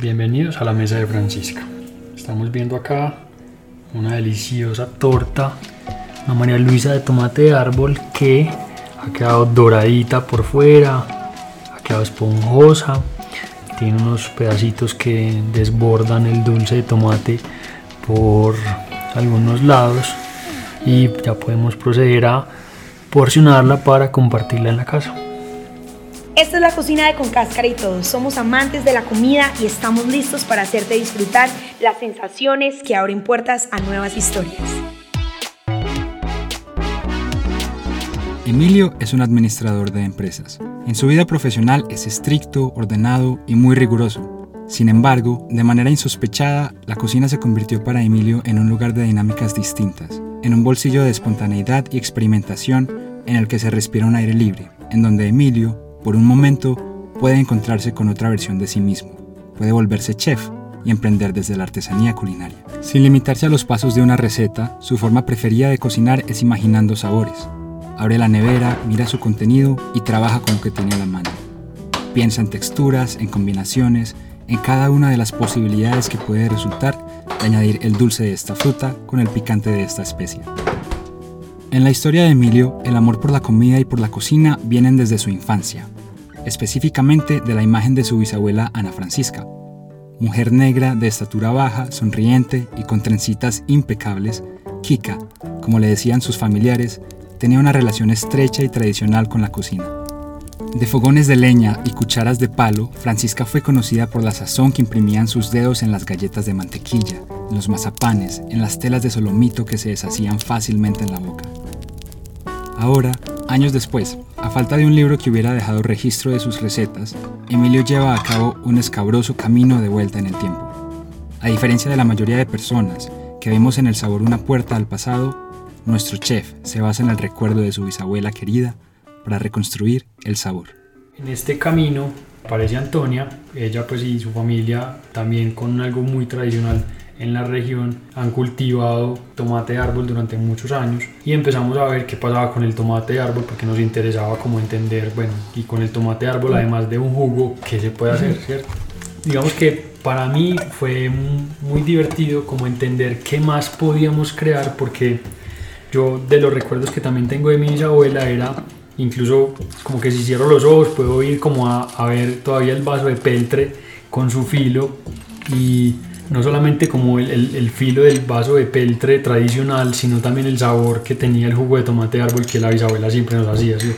Bienvenidos a la mesa de Francisca. Estamos viendo acá una deliciosa torta, una María Luisa de tomate de árbol que ha quedado doradita por fuera, ha quedado esponjosa, tiene unos pedacitos que desbordan el dulce de tomate por algunos lados y ya podemos proceder a porcionarla para compartirla en la casa. Esta es la cocina de Con Cáscara y Todo. Somos amantes de la comida y estamos listos para hacerte disfrutar las sensaciones que abren puertas a nuevas historias. Emilio es un administrador de empresas. En su vida profesional es estricto, ordenado y muy riguroso. Sin embargo, de manera insospechada, la cocina se convirtió para Emilio en un lugar de dinámicas distintas, en un bolsillo de espontaneidad y experimentación en el que se respira un aire libre, en donde Emilio, por un momento, puede encontrarse con otra versión de sí mismo, puede volverse chef y emprender desde la artesanía culinaria. Sin limitarse a los pasos de una receta, su forma preferida de cocinar es imaginando sabores. Abre la nevera, mira su contenido y trabaja con lo que tiene a la mano. Piensa en texturas, en combinaciones, en cada una de las posibilidades que puede resultar de añadir el dulce de esta fruta con el picante de esta especie. En la historia de Emilio, el amor por la comida y por la cocina vienen desde su infancia, específicamente de la imagen de su bisabuela Ana Francisca, mujer negra de estatura baja, sonriente y con trencitas impecables, Kika, como le decían sus familiares, tenía una relación estrecha y tradicional con la cocina. De fogones de leña y cucharas de palo, Francisca fue conocida por la sazón que imprimían sus dedos en las galletas de mantequilla, en los mazapanes, en las telas de solomito que se deshacían fácilmente en la boca. Ahora, años después, a falta de un libro que hubiera dejado registro de sus recetas, Emilio lleva a cabo un escabroso camino de vuelta en el tiempo. A diferencia de la mayoría de personas que vemos en el sabor una puerta al pasado, nuestro chef se basa en el recuerdo de su bisabuela querida para reconstruir el sabor. En este camino aparece Antonia, ella pues y su familia también con algo muy tradicional en la región han cultivado tomate de árbol durante muchos años y empezamos a ver qué pasaba con el tomate de árbol porque nos interesaba como entender, bueno, y con el tomate de árbol además de un jugo, ¿qué se puede hacer, cierto? Digamos que para mí fue muy divertido como entender qué más podíamos crear porque yo de los recuerdos que también tengo de mi bisabuela era incluso como que si cierro los ojos puedo ir como a, a, ver todavía el vaso de peltre con su filo y no solamente como el, el, el, filo del vaso de peltre tradicional sino también el sabor que tenía el jugo de tomate de árbol que la bisabuela siempre nos hacía ¿sí?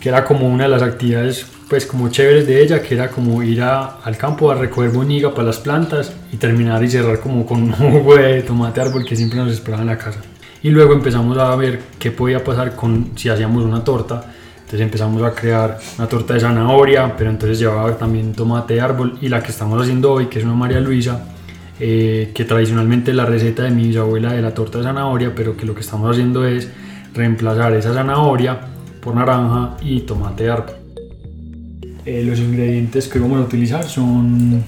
que era como una de las actividades pues como chéveres de ella que era como ir a, al campo a recoger boniga para las plantas y terminar y cerrar como con un jugo de tomate de árbol que siempre nos esperaba en la casa y luego empezamos a ver qué podía pasar con si hacíamos una torta entonces empezamos a crear una torta de zanahoria, pero entonces llevaba también tomate de árbol y la que estamos haciendo hoy, que es una María Luisa, eh, que tradicionalmente la receta de mi bisabuela de la torta de zanahoria, pero que lo que estamos haciendo es reemplazar esa zanahoria por naranja y tomate de árbol. Eh, los ingredientes que vamos a utilizar son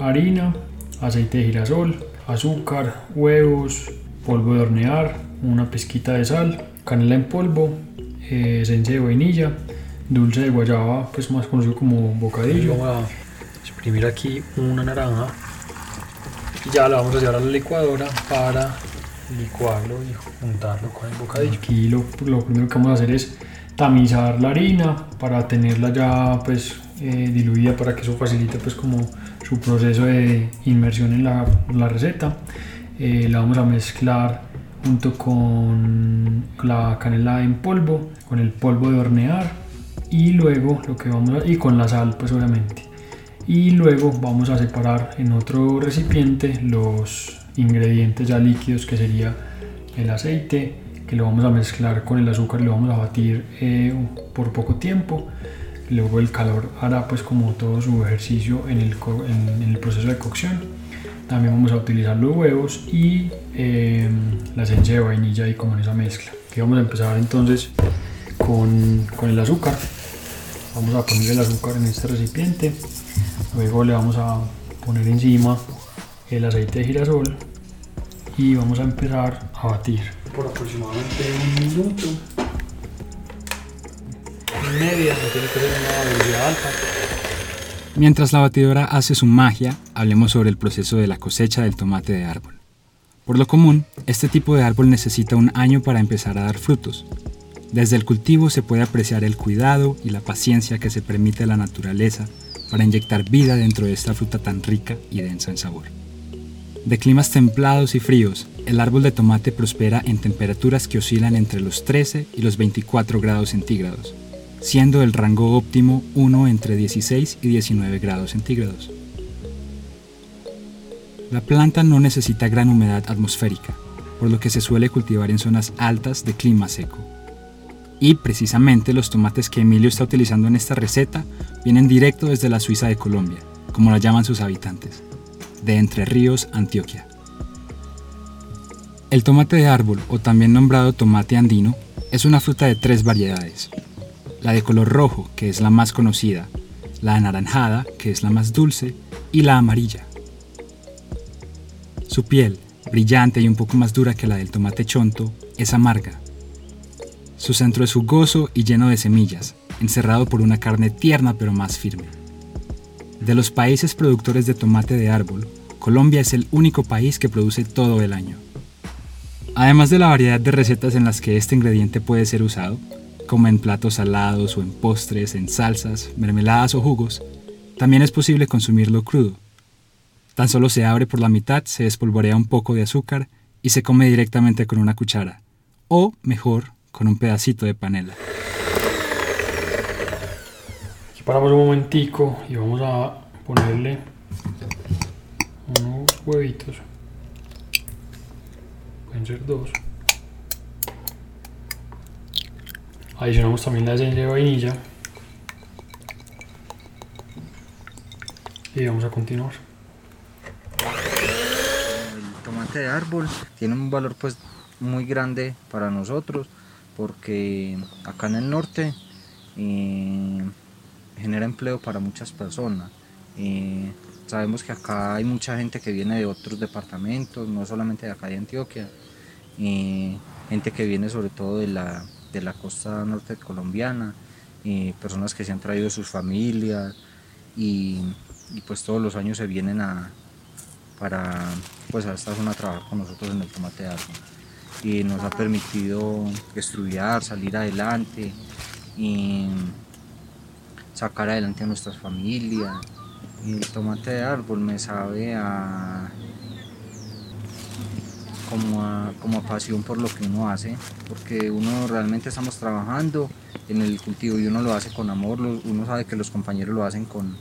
harina, aceite de girasol, azúcar, huevos, polvo de hornear, una pizquita de sal, canela en polvo, eh, esencia de vainilla, dulce de guayaba, pues más conocido como bocadillo. Vamos a exprimir aquí una naranja y ya la vamos a llevar a la licuadora para licuarlo y juntarlo con el bocadillo. Aquí lo, lo primero que vamos a hacer es tamizar la harina para tenerla ya pues eh, diluida para que eso facilite pues como su proceso de inmersión en la, la receta. Eh, la vamos a mezclar junto con la canela en polvo, con el polvo de hornear y luego lo que vamos a, y con la sal pues obviamente. Y luego vamos a separar en otro recipiente los ingredientes ya líquidos que sería el aceite que lo vamos a mezclar con el azúcar y lo vamos a batir eh, por poco tiempo. Luego el calor hará pues como todo su ejercicio en el, en, en el proceso de cocción. También vamos a utilizar los huevos y eh, la esencia de vainilla y como en esa mezcla que vamos a empezar entonces con, con, el azúcar. Vamos a poner el azúcar en este recipiente. Luego le vamos a poner encima el aceite de girasol y vamos a empezar a batir. Por aproximadamente un minuto. Y media no tiene que ser una velocidad alta. Mientras la batidora hace su magia, hablemos sobre el proceso de la cosecha del tomate de árbol. Por lo común, este tipo de árbol necesita un año para empezar a dar frutos. Desde el cultivo se puede apreciar el cuidado y la paciencia que se permite la naturaleza para inyectar vida dentro de esta fruta tan rica y densa en sabor. De climas templados y fríos, el árbol de tomate prospera en temperaturas que oscilan entre los 13 y los 24 grados centígrados siendo el rango óptimo 1 entre 16 y 19 grados centígrados. La planta no necesita gran humedad atmosférica, por lo que se suele cultivar en zonas altas de clima seco. Y precisamente los tomates que Emilio está utilizando en esta receta vienen directo desde la Suiza de Colombia, como la llaman sus habitantes, de Entre Ríos, Antioquia. El tomate de árbol, o también nombrado tomate andino, es una fruta de tres variedades, la de color rojo, que es la más conocida, la anaranjada, que es la más dulce, y la amarilla. Su piel, brillante y un poco más dura que la del tomate chonto, es amarga. Su centro es jugoso y lleno de semillas, encerrado por una carne tierna pero más firme. De los países productores de tomate de árbol, Colombia es el único país que produce todo el año. Además de la variedad de recetas en las que este ingrediente puede ser usado, como en platos salados o en postres, en salsas, mermeladas o jugos, también es posible consumirlo crudo. Tan solo se abre por la mitad, se espolvorea un poco de azúcar y se come directamente con una cuchara, o mejor, con un pedacito de panela. Aquí paramos un momentico y vamos a ponerle unos huevitos. Pueden ser dos. Adicionamos también la esencia de vainilla. Y vamos a continuar. Tomate de árbol tiene un valor pues muy grande para nosotros porque acá en el norte eh, genera empleo para muchas personas. Eh, sabemos que acá hay mucha gente que viene de otros departamentos, no solamente de acá de Antioquia, eh, gente que viene sobre todo de la, de la costa norte colombiana, personas que se han traído sus familias y, pues todos los años se vienen a, para pues a esta zona a trabajar con nosotros en el tomate de árbol. Y nos ha permitido estudiar, salir adelante y sacar adelante a nuestras familias. el tomate de árbol me sabe a como a, como pasión por lo que uno hace, porque uno realmente estamos trabajando en el cultivo y uno lo hace con amor, uno sabe que los compañeros lo hacen con,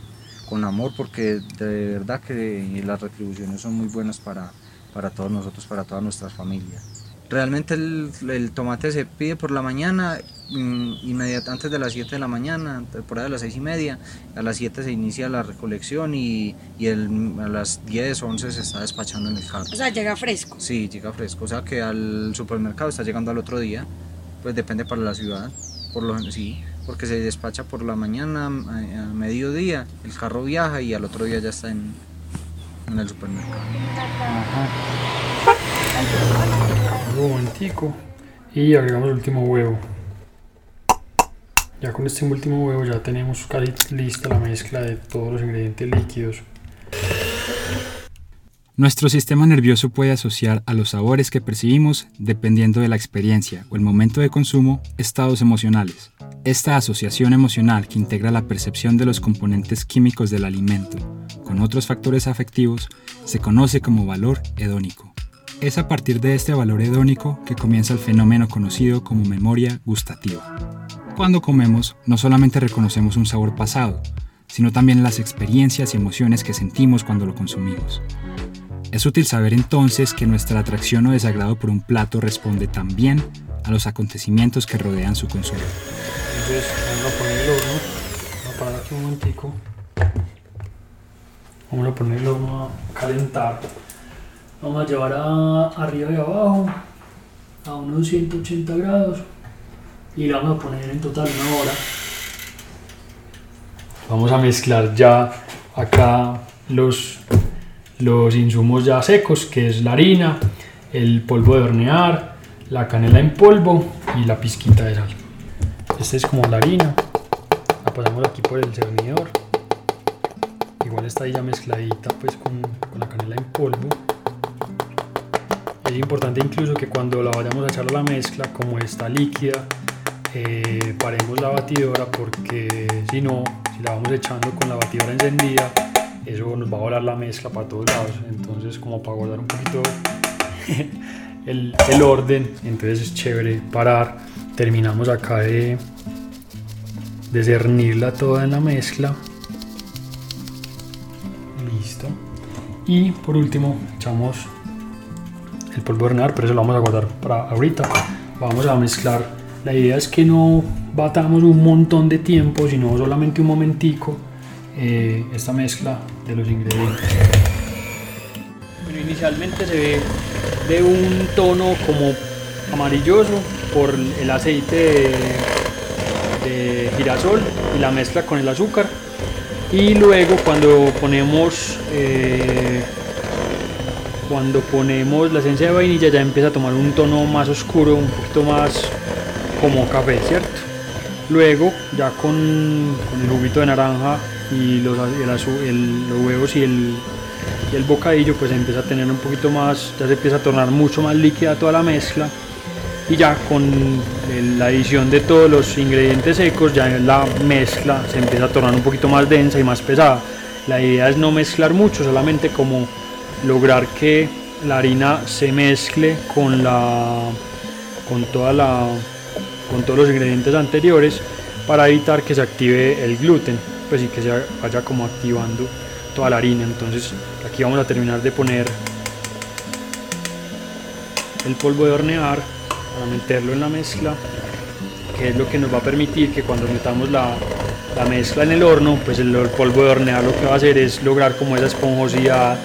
con amor, porque de verdad que las retribuciones son muy buenas para, para todos nosotros, para todas nuestras familias. Realmente el, tomate se pide por la mañana, mm, inmediatamente antes de las 7 de la mañana, por ahí a las 6 y media. A las 7 se inicia la recolección y, y a las 10, 11 se está despachando en el carro. O sea, llega fresco. Sí, llega fresco. O sea que al supermercado está llegando al otro día. Pues depende para la ciudad. Por lo sí, porque se despacha por la mañana, a, mediodía, el carro viaja y al otro día ya está en, el supermercado. Un momentico. Y agregamos el último huevo. Ya con este último huevo ya tenemos casi lista la mezcla de todos los ingredientes líquidos. Nuestro sistema nervioso puede asociar a los sabores que percibimos, dependiendo de la experiencia o el momento de consumo, estados emocionales. Esta asociación emocional que integra la percepción de los componentes químicos del alimento con otros factores afectivos se conoce como valor hedónico. Es a partir de este valor hedónico que comienza el fenómeno conocido como memoria gustativa. Cuando comemos, no solamente reconocemos un sabor pasado, sino también las experiencias y emociones que sentimos cuando lo consumimos. Es útil saber entonces que nuestra atracción o desagrado por un plato responde también a los acontecimientos que rodean su consumo. Entonces vamos a poner el horno, vamos a parar aquí un momentico. Vamos a poner el horno a calentar Vamos a llevar a arriba y abajo a unos 180 grados y le vamos a poner en total una hora. Vamos a mezclar ya acá los, los insumos ya secos, que es la harina, el polvo de hornear, la canela en polvo y la pizquita de sal. Esta es como la harina. La pasamos aquí por el cernidor. canela está ahí ya mezcladita pues con, con la canela en polvo. Es importante incluso que cuando la vayamos a echar a la mezcla, como está líquida, eh, paremos la batidora porque si no, si la vamos echando con la batidora encendida, eso nos va a volar la mezcla para todos lados. Entonces como para guardar un poquito el, el orden, entonces es chévere parar. Terminamos acá de, de cernirla toda en la mezcla. Listo. Y por último echamos el polvo de hornear, pero eso lo vamos a guardar para ahorita. Vamos a mezclar. La idea es que no batamos un montón de tiempo, sino solamente un momentico eh, esta mezcla de los ingredientes. Bueno, inicialmente se ve de un tono como amarilloso por el aceite de, girasol y la mezcla con el azúcar. Y luego cuando ponemos eh, cuando ponemos la esencia de vainilla ya empieza a tomar un tono más oscuro, un poquito más como café, ¿cierto? Luego ya con, con el juguito de naranja y los, los huevos y el, el bocadillo pues empieza a tener un poquito más, ya se empieza a tornar mucho más líquida toda la mezcla y ya con la adición de todos los ingredientes secos ya la mezcla se empieza a tornar un poquito más densa y más pesada. La idea es no mezclar mucho, solamente como lograr que la harina se mezcle con la con toda la con todos los ingredientes anteriores para evitar que se active el gluten pues y que se vaya como activando toda la harina. Entonces aquí vamos a terminar de poner el polvo de hornear para meterlo en la mezcla que es lo que nos va a permitir que cuando metamos la, la mezcla en el horno pues el, el polvo de hornear lo que va a hacer es lograr como esa esponjosidad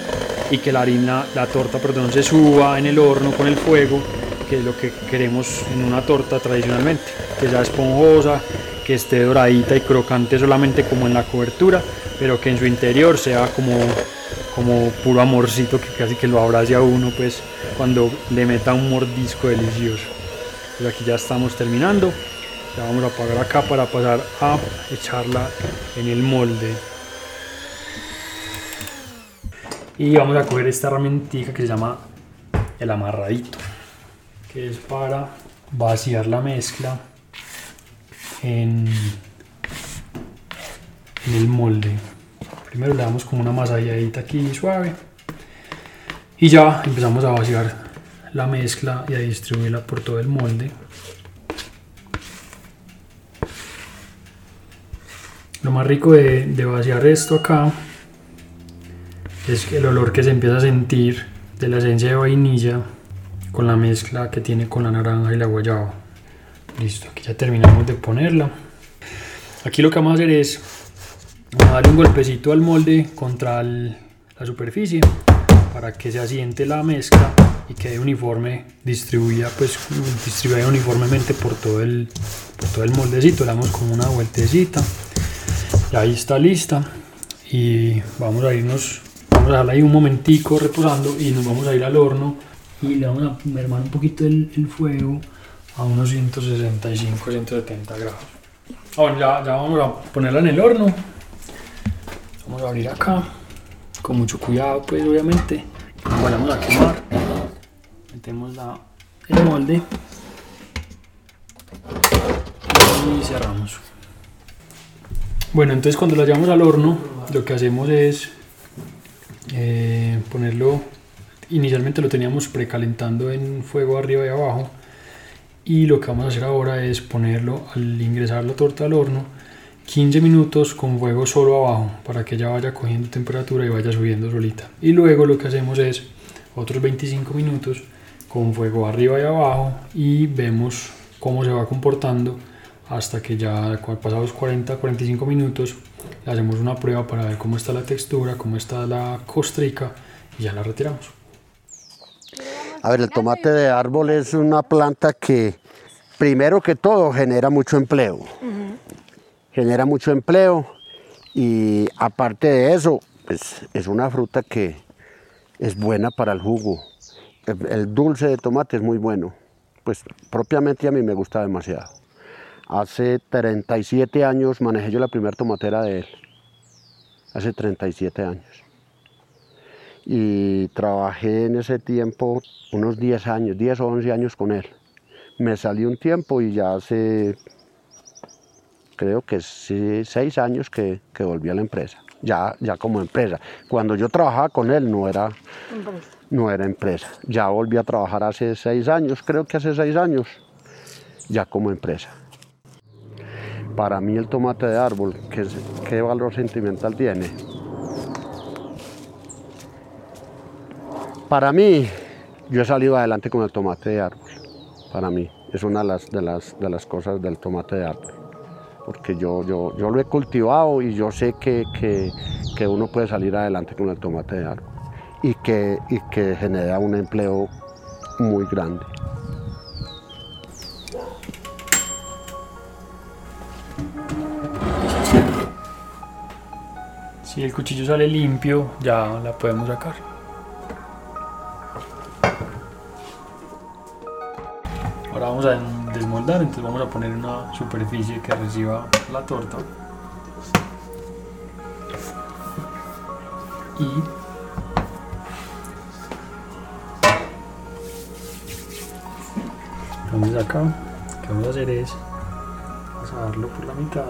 y que la harina, la torta perdón, se suba en el horno con el fuego que es lo que queremos en una torta tradicionalmente que sea esponjosa que esté doradita y crocante solamente como en la cobertura pero que en su interior sea como como puro amorcito que casi que lo abrace a uno pues cuando le meta un mordisco delicioso. Pues aquí ya estamos terminando. Ya vamos a apagar acá para pasar a echarla en el molde. Y vamos a coger esta herramientita que se llama el amarradito que es para vaciar la mezcla en, el molde. Primero le damos como una masalladita aquí suave. Y ya empezamos a vaciar la mezcla y a distribuirla por todo el molde. Lo más rico de, de vaciar esto acá es el olor que se empieza a sentir de la esencia de vainilla con la mezcla que tiene con la naranja y la guayaba. Listo, aquí ya terminamos de ponerla. Aquí lo que vamos a hacer es vamos darle un golpecito al molde contra la superficie para que se asiente la mezcla y quede uniforme, distribuida pues distribuida uniformemente por todo el por todo el moldecito. Le damos como una vueltecita. Y ahí está lista y vamos a irnos vamos a dejarla ahí un momentico reposando y nos vamos a ir al horno y le vamos a mermar un poquito el fuego a unos 165 170 grados. Ah, bueno ya, vamos a ponerla en el horno. Vamos a abrir acá. Con mucho cuidado pues obviamente. No vayamos a quemar metemos la, el molde. Y cerramos. Bueno, entonces cuando la llevamos al horno, lo que hacemos es eh, ponerlo, inicialmente lo teníamos precalentando en fuego arriba y abajo, y lo que vamos a hacer ahora es ponerlo al ingresar la torta al horno 15 minutos con fuego solo abajo para que ella vaya cogiendo temperatura y vaya subiendo solita. Y luego lo que hacemos es otros 25 minutos con fuego arriba y abajo y vemos cómo se va comportando hasta que ya pasados 40-45 minutos le hacemos una prueba para ver cómo está la textura, cómo está la costrica y ya la retiramos. A ver, el tomate de árbol es una planta que, primero que todo, genera mucho empleo. Genera mucho empleo y aparte de eso, pues, es una fruta que es buena para el jugo. El, el dulce de tomate es muy bueno. Pues propiamente a mí me gusta demasiado. Hace 37 años manejé yo la primera tomatera de él. hace 37 años. Y trabajé en ese tiempo unos 10 años, 10 o 11 años con él. Me salí un tiempo y ya hace, creo que 6 años que, que volví a la empresa, ya, ya como empresa. Cuando yo trabajaba con él no era, no era empresa. Ya volví a trabajar hace 6 años, creo que hace 6 años, ya como empresa. Para mí el tomate de árbol, ¿qué, qué valor sentimental tiene? Para mí, yo he salido adelante con el tomate de árbol. Para mí, es una de las, de las, cosas del tomate de árbol. Porque yo, lo he cultivado y yo sé que, uno puede salir adelante con el tomate de árbol. Y que genera un empleo muy grande. Si el cuchillo sale limpio, ya la podemos sacar. Vamos a desmoldar, entonces vamos a poner una superficie que reciba la torta. Y entonces acá lo que vamos a hacer es vamos a darlo por la mitad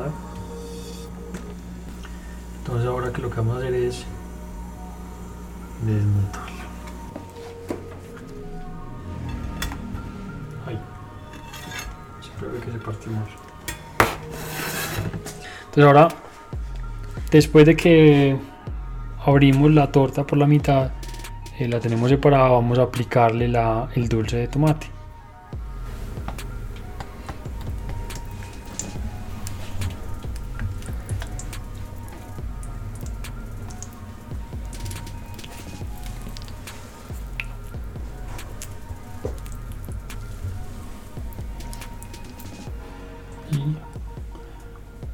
entonces ahora que lo que vamos a hacer es desmontarlo. Entonces ahora, después de que abrimos la torta por la mitad, eh, la tenemos separada, vamos a aplicarle la, el dulce de tomate.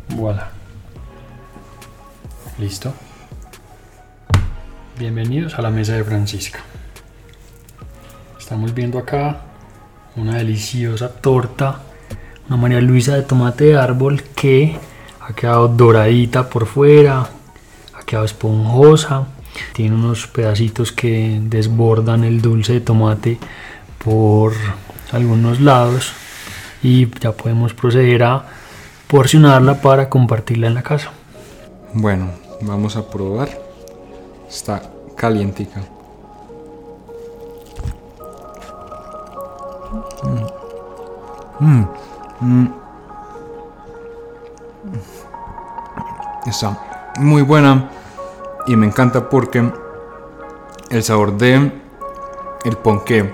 Voilà. Listo. Bienvenidos a la mesa de Francisca. Estamos viendo acá una deliciosa torta una María Luisa de tomate de árbol que ha quedado doradita por fuera ha quedado esponjosa tiene unos pedacitos que desbordan el dulce de tomate por algunos lados y ya podemos proceder a porcionarla para compartirla en la casa. Bueno, vamos a probar. Está calientica. Mm. Mm. Está muy buena y me encanta porque el sabor de el ponqué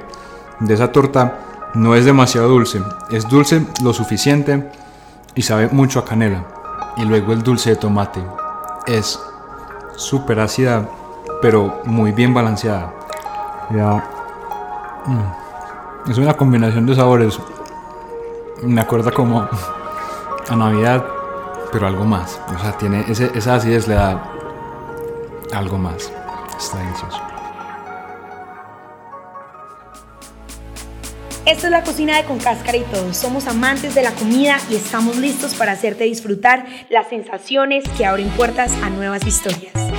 de esa torta no es demasiado dulce, es dulce lo suficiente y sabe mucho a canela. Y luego el dulce de tomate es súper ácida, pero muy bien balanceada. Ya. mm, Es una combinación de sabores. Me acuerda como a Navidad, pero algo más. O sea, tiene ese, esa acidez le da algo más. Está delicioso. Esta es la cocina de Con Cáscara y Todo. Somos amantes de la comida y estamos listos para hacerte disfrutar las sensaciones que abren puertas a nuevas historias.